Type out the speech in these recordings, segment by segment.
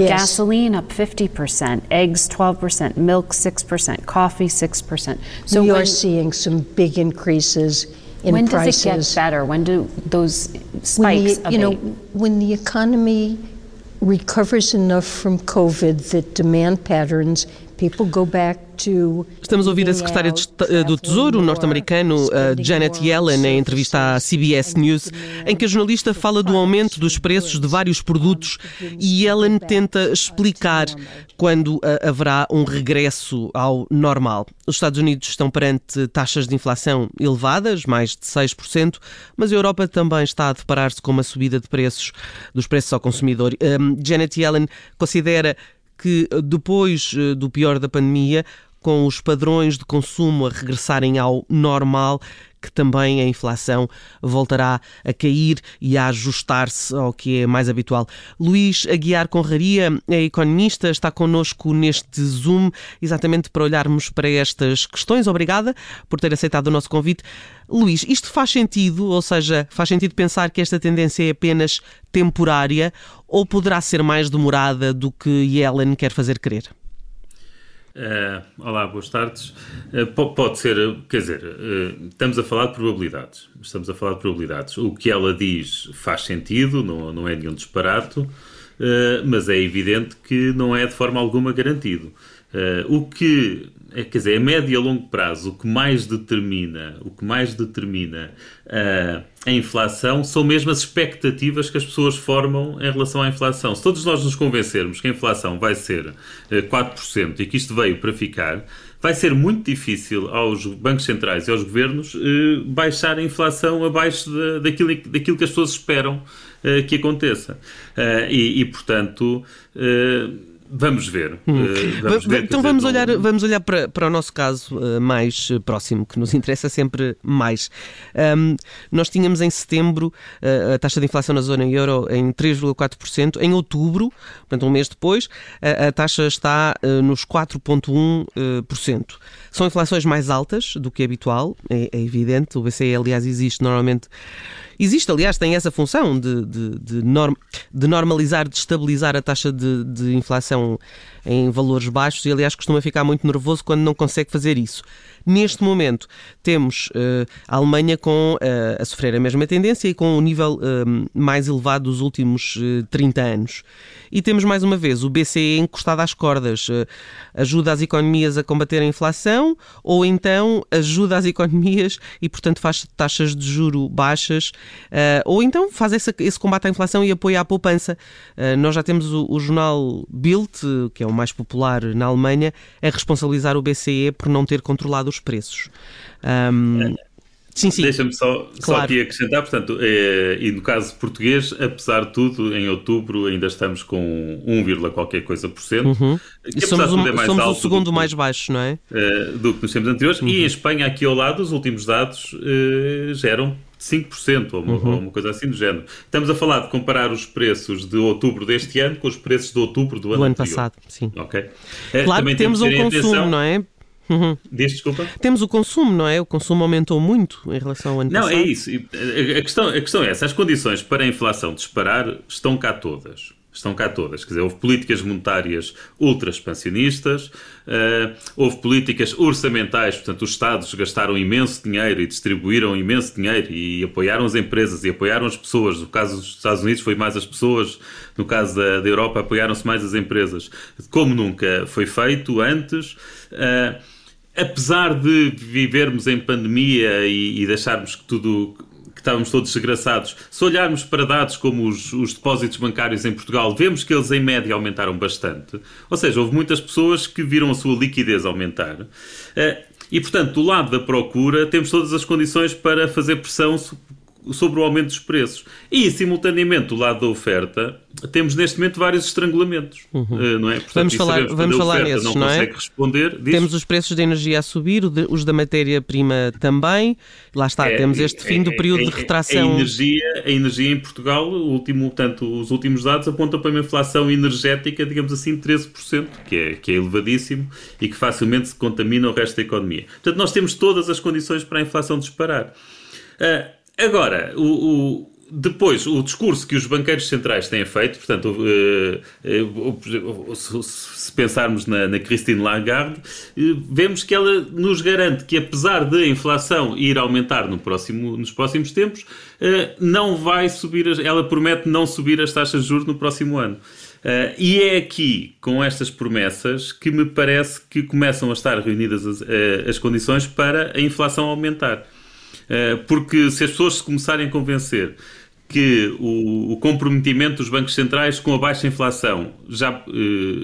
yes. gasoline up 50%, eggs 12%, milk 6%, coffee 6%. So we are seeing some big increases in when prices. When does it get better? When do those spikes the, You know, when the economy recovers enough from COVID that demand patterns, people go back Estamos a ouvir a secretária do Tesouro norte-americano, Janet Yellen, em entrevista à CBS News, em que a jornalista fala do aumento dos preços de vários produtos e Yellen tenta explicar quando haverá um regresso ao normal. Os Estados Unidos estão perante taxas de inflação elevadas, mais de 6%, mas a Europa também está a deparar-se com uma subida de preços dos preços ao consumidor. Janet Yellen considera que depois eh, do pior da pandemia, com os padrões de consumo a regressarem ao normal, que também a inflação voltará a cair e a ajustar-se ao que é mais habitual. Luís Aguiar Conraria é economista, está connosco neste Zoom, exatamente para olharmos para estas questões. Obrigada por ter aceitado o nosso convite. Luís, isto faz sentido, ou seja, faz sentido pensar que esta tendência é apenas temporária ou poderá ser mais demorada do que Yellen quer fazer crer? Uh, olá, boas tardes. Uh, pode ser, quer dizer, uh, estamos a falar de probabilidades. Estamos a falar de probabilidades. O que ela diz faz sentido, não, não é nenhum disparate, mas é evidente que não é de forma alguma garantido. O que é, quer dizer, a médio e a longo prazo, o que mais determina, o que mais determina uh, a inflação são mesmo as expectativas que as pessoas formam em relação à inflação. Se todos nós nos convencermos que a inflação vai ser uh, eh, 4% e que isto veio para ficar, vai ser muito difícil aos bancos centrais e aos governos uh, baixar a inflação abaixo de, daquilo, daquilo que as pessoas esperam uh, que aconteça. E, e, portanto Vamos ver. Hum. Uh, vamos ver então vamos olhar, vamos olhar para, para o nosso caso uh, mais eh, próximo, que nos interessa sempre mais. Um, nós tínhamos em setembro uh, a taxa de inflação na zona euro em 3,4%. Em outubro, portanto um mês depois, a, a taxa está nos 4,1%. São inflações mais altas do que é habitual, é, é evidente. O BCE, aliás, existe normalmente Existe, aliás, tem essa função de, de, de, norm, de normalizar, de estabilizar a taxa de, de inflação em valores baixos e, aliás, costuma ficar muito nervoso quando não consegue fazer isso. Neste momento, temos uh, a Alemanha com, uh, a sofrer a mesma tendência e com o nível uh, mais elevado dos últimos 30 anos. E temos mais uma vez o BCE encostado às cordas. ajuda as economias a combater a inflação ou então ajuda as economias e, portanto, faz taxas de juro baixas ou então faz esse, esse combate à inflação e apoia a poupança. nós já temos o, o jornal Bild, que é o mais popular na Alemanha, a responsabilizar o BCE por não ter controlado os preços. Um, Sim, sim. Deixa-me só, claro. só aqui acrescentar, portanto, é, e no caso português, apesar de tudo, em outubro ainda estamos com 1, qualquer coisa por cento. Uhum. Que, somos, um, mais somos o segundo mais baixo, não é? Uh, do que nos tempos anteriores. Uhum. E em Espanha, aqui ao lado, os últimos dados uh, geram 5% ou uma, uhum. ou uma, coisa assim do género. Estamos a falar de comparar os preços de outubro deste ano com os preços de outubro do, do ano, ano passado. Sim. Ok. Claro que temos um consumo, atenção... não é? Uhum. Diz, desculpa? Temos o consumo, não é? O consumo aumentou muito em relação ao ano não, passado. Não, é isso. A questão, a questão é essa. As condições para a inflação disparar estão cá todas. Estão cá todas. Quer dizer, houve políticas monetárias ultra expansionistas, uh, houve políticas orçamentais, portanto, os Estados gastaram imenso dinheiro e distribuíram imenso dinheiro e apoiaram as empresas e apoiaram as pessoas. No caso dos Estados Unidos foi mais as pessoas, no caso da, da Europa apoiaram-se mais as empresas. Como nunca foi feito antes. Uh, apesar de vivermos em pandemia e, e deixarmos que tudo que estávamos todos desgraçados, se olharmos para dados como os, os, depósitos bancários em Portugal, vemos que eles em média aumentaram bastante. Ou seja, houve muitas pessoas que viram a sua liquidez aumentar. Eh, e, portanto, do lado da procura, temos todas as condições para fazer pressão sobre o aumento dos preços. E, simultaneamente, do lado da oferta, temos neste momento vários estrangulamentos, uhum. Eh, não é? Portanto, vamos falar, vamos falar nesses, não, não é? responder. Diz... Temos os preços da energia a subir, os da matéria-prima também. Lá está, é, temos este fim é, do período é, de retração. A energia, a energia em Portugal, o último, tanto, os últimos dados apontam para uma inflação energética, digamos assim, de 13%, que é, que é elevadíssimo e que facilmente se contamina o resto da economia. Portanto, nós temos todas as condições para a inflação disparar. Uh, Agora, o, o, depois, o discurso que os banqueiros centrais têm feito, portanto, se pensarmos na, Christine Lagarde, vemos que ela nos garante que, apesar de a inflação ir aumentar no próximo, nos próximos tempos, não vai subir, ela promete não subir as taxas de juros no próximo ano. Uh, e é aqui, com estas promessas, que me parece que começam a estar reunidas as, as condições para a inflação aumentar. Uh, porque se as pessoas se começarem a convencer que o, comprometimento dos bancos centrais com a baixa inflação já,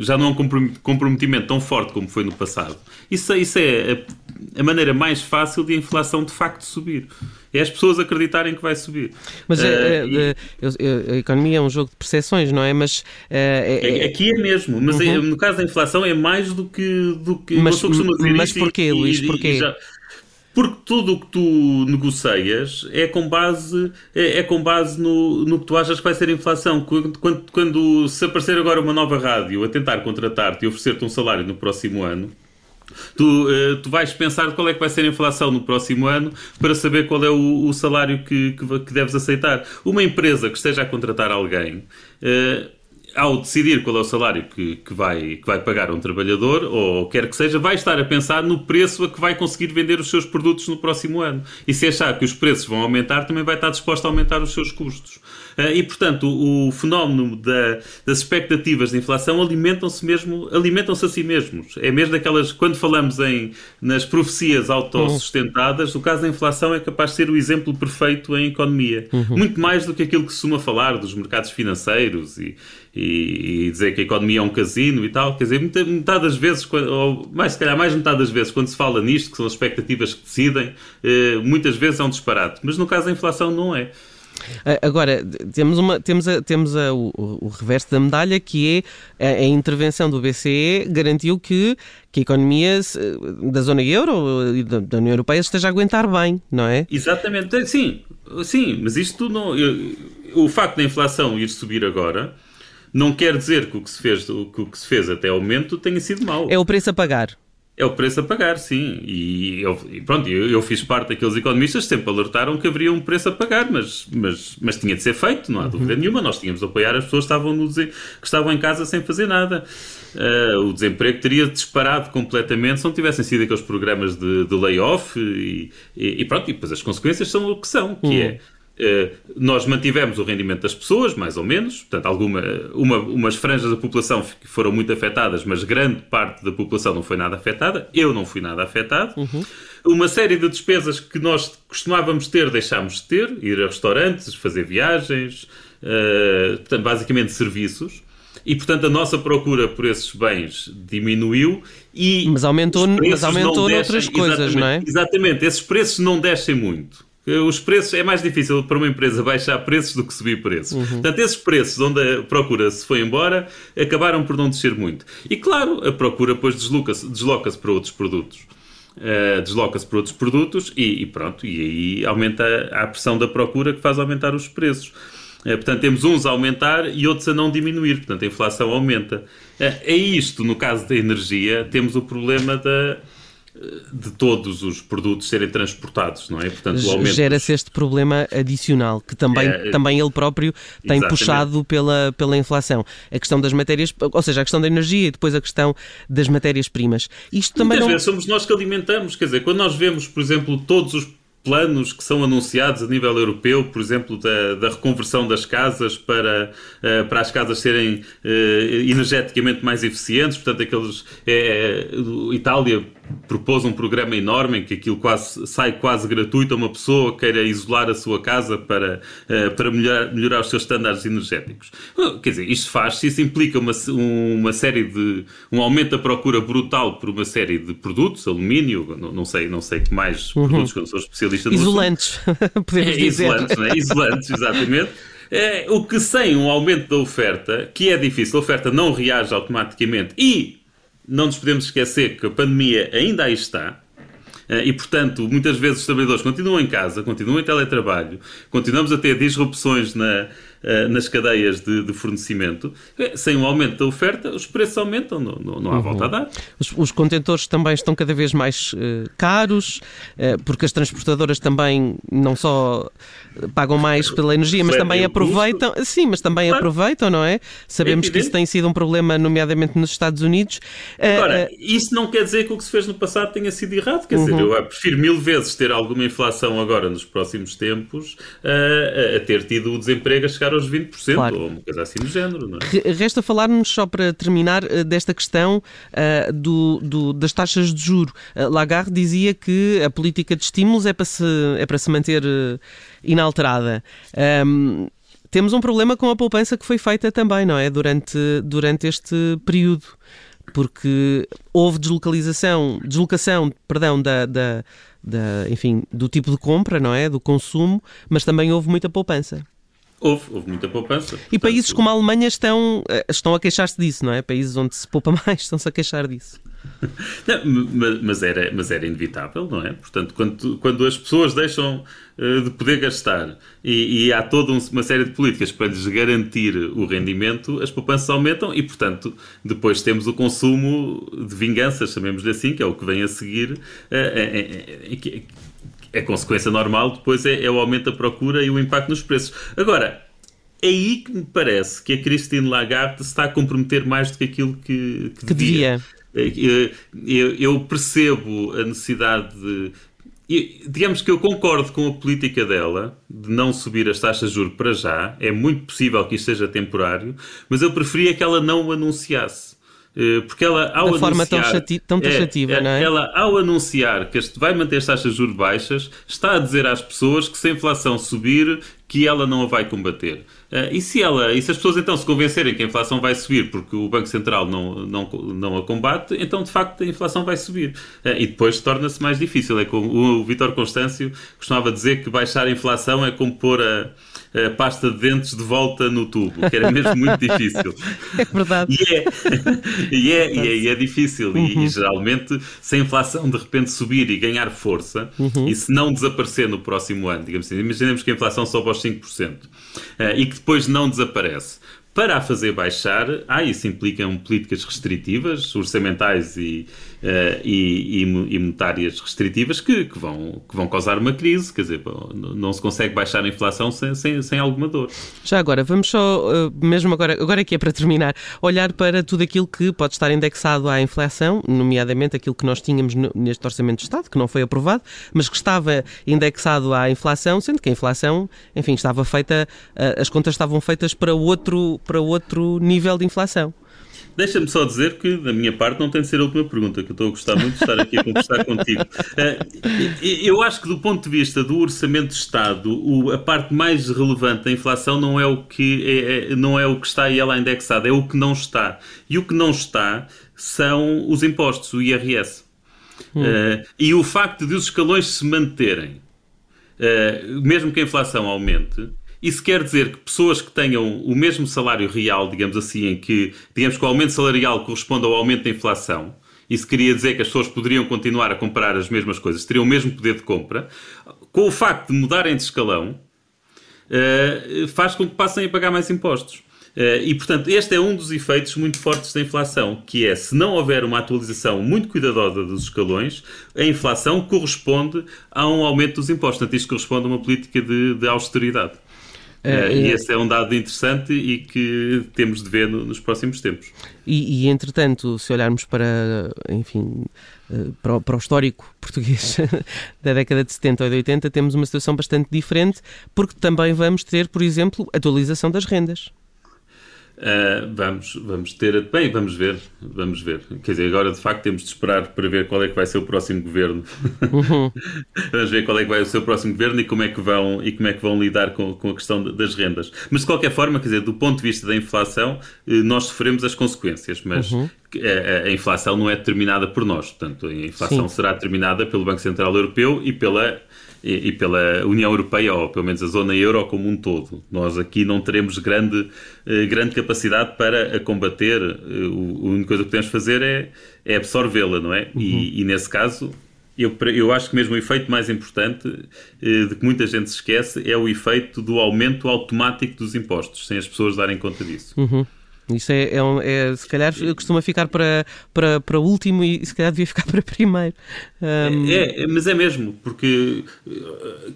já não é um comprometimento tão forte como foi no passado, isso, isso é a, a maneira mais fácil de a inflação de facto subir é as pessoas acreditarem que vai subir. Mas uh, e... a economia é um jogo de percepções, não é? Mas uh, é... aqui é mesmo, mas uhum. no caso da inflação é mais do que do que mas, mas porquê, Luís? Porquê? Já... Porque tudo o que tu negocias é com base, é, é, com base no, no que tu achas que vai ser a inflação. Quando, quando, quando se aparecer agora uma nova rádio a tentar contratar-te e oferecer-te um salário no próximo ano, Tu, uh, tu vais pensar qual é que vai ser a inflação no próximo ano para saber qual é o, o salário que, que, que, deves aceitar. Uma empresa que esteja a contratar alguém. Ao decidir qual é o salário que, que, vai, que vai pagar um trabalhador, ou quer que seja, vai estar a pensar no preço a que vai conseguir vender os seus produtos no próximo ano. E se achar que os preços vão aumentar, também vai estar disposto a aumentar os seus custos. Eh, e, portanto, o, fenómeno da, das expectativas de inflação alimentam-se mesmo, alimentam-se a si mesmos. É mesmo daquelas, quando falamos em, nas profecias autossustentadas, uhum. o caso da inflação é capaz de ser o exemplo perfeito em economia. Uhum. Muito mais do que aquilo que se suma falar dos mercados financeiros e, e, e, dizer que a economia é um casino e tal. Quer dizer, metade das vezes, ou mais se calhar mais metade das vezes, quando se fala nisto, que são as expectativas que decidem, eh, muitas vezes é um disparate. Mas no caso da inflação não é. Agora, temos, uma, temos, a, temos a, o, o, reverso da medalha, que é a, a, intervenção do BCE garantiu que, que a economia da zona euro e da, da, União Europeia esteja a aguentar bem, não é? Exatamente, sim, sim mas isto não. Eu, o facto da inflação ir subir agora não quer dizer que o que se fez, que o que se fez até ao momento tenha sido mau. É o preço a pagar. É o preço a pagar, sim. E, eu, e pronto, eu, eu, fiz parte daqueles economistas que sempre alertaram que haveria um preço a pagar, mas, mas, mas tinha de ser feito, não há dúvida uhum. nenhuma. Nós tínhamos de apoiar as pessoas que estavam, no, que estavam em casa sem fazer nada. Uh, o desemprego teria disparado completamente se não tivessem sido aqueles programas de, de layoff e, e, e, pronto, e depois as consequências são o que são, que uhum. é nós mantivemos o rendimento das pessoas, mais ou menos, portanto, alguma, uma, umas franjas da população foram muito afetadas, mas grande parte da população não foi nada afetada. Eu não fui nada afetado. Uhum. Uma série de despesas que nós costumávamos ter, deixámos de ter, ir a restaurantes, fazer viagens, uh, portanto, basicamente serviços. E, portanto, a nossa procura por esses bens diminuiu e... Mas aumentou, mas aumentou noutras coisas, não é? Exatamente. Esses preços não descem muito. Os preços é mais difícil para uma empresa baixar preços do que subir preços. Uhum. Portanto, esses preços onde a procura se foi embora acabaram por não descer muito. E claro, a procura depois desloca-se desloca para outros produtos. Uh, desloca-se para outros produtos e, e, pronto, e aí aumenta a pressão da procura que faz aumentar os preços. Uh, portanto, temos uns a aumentar e outros a não diminuir, portanto, a inflação aumenta. Uh, é isto, no caso da energia, temos o problema da, de todos os produtos serem transportados, não é? Portanto, Gera-se este problema adicional que também, é, também ele próprio tem exatamente. puxado pela, pela inflação. A questão das matérias, ou seja, a questão da energia e depois a questão das matérias-primas. Isto também Muitas não... vezes somos nós que alimentamos, quer dizer, quando nós vemos, por exemplo, todos os planos que são anunciados a nível europeu, por exemplo, da, da reconversão das casas para, uh, para as casas serem uh, energeticamente mais eficientes, portanto, aqueles. É, Itália propôs um programa enorme em que aquilo quase, sai quase gratuito a uma pessoa que queira isolar a sua casa para, uh, para melhorar, melhorar os seus estándares energéticos. quer dizer, isto faz-se, isso implica uma, uma série de. um aumento da procura brutal por uma série de produtos, alumínio, não, não sei, não sei que mais uhum. produtos que eu não sou especialista no Isolantes, podemos é, dizer. Isolantes, não é? Isolantes, exatamente. É, o que sem um aumento da oferta, que é difícil, a oferta não reage automaticamente e não nos podemos esquecer que a pandemia ainda aí está. Eh, e, portanto, muitas vezes os trabalhadores continuam em casa, continuam em teletrabalho, continuamos a ter disrupções na, uh, nas cadeias de, de, fornecimento. Sem o aumento da oferta, os preços aumentam, não, não, não há uhum. volta a dar. Os, os, contentores também estão cada vez mais uh, caros, uh, porque as transportadoras também não só pagam mais pela energia, mas também aproveitam. Custo. Sim, mas também claro. aproveitam, não é? Sabemos é que isso tem sido um problema, nomeadamente nos Estados Unidos. Agora, isso não quer dizer que o que se fez no passado tenha sido errado. Quer uhum. dizer, eu prefiro mil vezes ter alguma inflação agora nos próximos tempos a, a ter tido o desemprego a chegar aos 20% claro. ou uma coisa assim do género. Não é? Resta falar-nos, só para terminar, eh, desta questão uh, do, do, das taxas de juro. Uh, Lagarde dizia que a política de estímulos é para se, é para se manter uh, inalterada. Um, temos um problema com a poupança que foi feita também, não é? Durante, durante este período porque houve deslocalização, deslocação, perdão, da, da, da, enfim, do tipo de compra, não é? Do consumo, mas também houve muita poupança. Houve, houve muita poupança. E países como a Alemanha estão, eh, estão a queixar-se disso, não é? Países onde se poupa mais estão-se a queixar disso. Não, mas, era, mas era inevitável, não é? Portanto, quando, quando as pessoas deixam uh, de poder gastar e, e há toda uma série de políticas para lhes garantir o rendimento, as poupanças aumentam e, portanto, depois temos o consumo de vinganças, chamemos-lhe assim, que é o que vem a seguir. Uh, é, é, é, consequência normal, depois é, é o aumento da procura e o impacto nos preços. Agora, é aí que me parece que a Christine Lagarde se está a comprometer mais do que aquilo que, que, que devia. devia. Eh, eu percebo a necessidade de. Digamos que eu concordo com a política dela de não subir as taxas de juros para já. É muito possível que isto seja temporário, mas eu preferia que ela não o anunciasse. Eh, porque ela, ao da forma tão, chati tão taxativa, é, não é? Ela, ao anunciar que este vai manter as taxas de juros baixas, está a dizer às pessoas que se a inflação subir, que ela não a vai combater. Uh, e, se ela, e se as pessoas então se convencerem que a inflação vai subir porque o Banco Central não, não, não a combate, então de facto a inflação vai subir. Uh, e depois torna-se mais difícil. É como o, Vítor Constâncio costumava dizer que baixar a inflação é como pôr a a pasta de dentes de volta no tubo, que era mesmo muito difícil. É verdade. E é, e é, e é, e é difícil. Uhum. E, e, geralmente, se a inflação de repente subir e ganhar força, uhum. e se não desaparecer no próximo ano, digamos assim, imaginemos que a inflação sobe aos 5% uh, eh, e que depois não desaparece. Para a fazer baixar, ah, isso implica políticas restritivas, orçamentais e, uh, e, e, monetárias restritivas que, que, vão, que vão causar uma crise. Quer dizer, não se consegue baixar a inflação sem, sem, sem alguma dor. Já agora, vamos só, uh, mesmo agora, agora aqui é para terminar, olhar para tudo aquilo que pode estar indexado à inflação, nomeadamente aquilo que nós tínhamos neste Orçamento de Estado, que não foi aprovado, mas que estava indexado à inflação, sendo que a inflação, enfim, estava feita, uh, as contas estavam feitas para outro, para outro nível de inflação. Deixa-me só dizer que, da minha parte, não tem de ser a última pergunta, que eu estou a gostar muito de estar aqui a conversar contigo. Uh, eu acho que, do ponto de vista do orçamento de Estado, a parte mais relevante da inflação não é o que, é, é, não é o que está aí ela indexada, é o que não está. E o que não está são os impostos, o IRS. Hum. Uh, e o facto de os escalões se manterem, uh, mesmo que a inflação aumente, isso quer dizer que pessoas que tenham o mesmo salário real, digamos assim, em que, digamos que o aumento salarial corresponde ao aumento da inflação, isso queria dizer que as pessoas poderiam continuar a comprar as mesmas coisas, teriam o mesmo poder de compra, com o facto de mudarem de escalão, uh, faz com que passem a pagar mais impostos. Uh, e, portanto, este é um dos efeitos muito fortes da inflação, que é, se não houver uma atualização muito cuidadosa dos escalões, a inflação corresponde a um aumento dos impostos. Portanto, isto corresponde a uma política de, de austeridade. Uh, e esse é um dado interessante e que temos de ver no, nos próximos tempos. E, e, entretanto, se olharmos para, enfim, uh, para, o, para, o, histórico português da década de 70 ou de 80, temos uma situação bastante diferente, porque também vamos ter, por exemplo, atualização das rendas. Uh, vamos, vamos ter. Bem, vamos ver. Vamos ver. Quer dizer, agora de facto temos de esperar para ver qual é que vai ser o próximo governo. Uhum. vamos ver qual é que vai ser o próximo governo e como é que vão, e como é que vão lidar com, com a questão das rendas. Mas de qualquer forma, quer dizer, do ponto de vista da inflação, eh, nós sofremos as consequências, mas uhum. a, a, inflação não é determinada por nós. Portanto, a inflação Sim. será determinada pelo Banco Central Europeu e pela e, pela União Europeia, ou pelo menos a zona euro como um todo. Nós aqui não teremos grande, eh, grande capacidade para a combater. Eh, a única coisa que podemos fazer é, é absorvê-la, não é? Uhum. E, e, nesse caso, eu, eu acho que mesmo o efeito mais importante, eh, de que muita gente se esquece, é o efeito do aumento automático dos impostos, sem as pessoas darem conta disso. Uhum. Isso é, é, é, se calhar costuma ficar para, para, para último e se calhar devia ficar para primeiro. Um... É, é, mas é mesmo, porque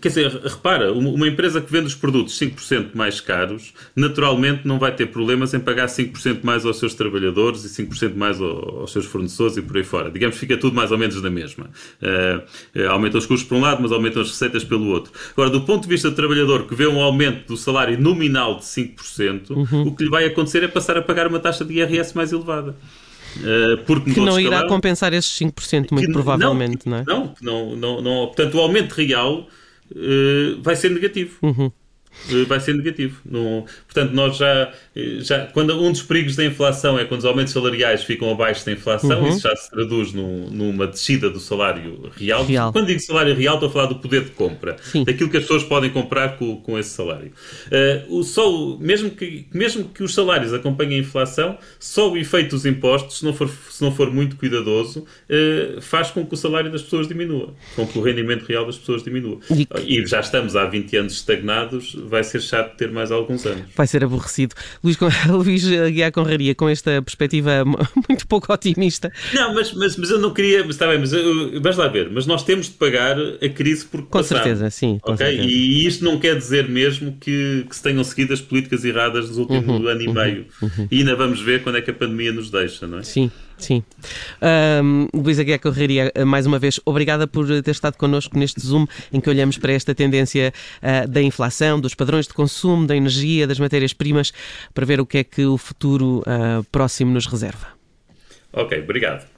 quer dizer, repara, uma empresa que vende os produtos 5% mais caros, naturalmente não vai ter problemas em pagar 5% mais aos seus trabalhadores e 5% mais aos seus fornecedores e por aí fora. Digamos que fica tudo mais ou menos na mesma. Uh, aumentam os custos por um lado, mas aumentam as receitas pelo outro. Agora, do ponto de vista do trabalhador que vê um aumento do salário nominal de 5%, uhum. o que lhe vai acontecer é passar a pagar uma taxa de IRS mais elevada. Uh, porque que não irá compensar esses 5%, muito que, provavelmente, não, não, é? Não, não, não, Portanto, o aumento real uh, vai ser negativo. Uhum. Eh, vai ser negativo. Portanto, nós já, eh, já. Quando um dos perigos da inflação é quando os aumentos salariais ficam abaixo da inflação, uhum. isso já se traduz numa descida do salário real. real. Quando digo salário real, estou a falar do poder de compra, Sim. daquilo que as pessoas podem comprar com, com esse salário. Uh, o, só, mesmo, que, mesmo que os salários acompanhem a inflação, só o efeito dos impostos, se não for, se não for muito cuidadoso, uh, faz com que o salário das pessoas diminua, com que o rendimento real das pessoas diminua. E, e já estamos há 20 anos estagnados vai ser chato ter mais alguns anos. Vai ser aborrecido. Luís, Luís Guiar Conraria, com esta perspectiva muito pouco otimista. Não, mas, mas, mas eu não queria. Mas está bem, mas vais lá ver. Mas nós temos de pagar a crise por Com certeza, sim. Com okay? Certeza. E isto não quer dizer mesmo que, que se tenham seguido as políticas erradas nos últimos uhum, ano e uhum, meio. Uhum. E ainda vamos ver quando é que a pandemia nos deixa, não é? Sim. Sim. Um, Luísa Guia Correria, mais uma vez, obrigada por ter estado connosco neste Zoom em que olhamos para esta tendência uh, da inflação, dos padrões de consumo, da energia, das matérias-primas, para ver o que é que o futuro uh, próximo nos reserva. Ok, obrigado.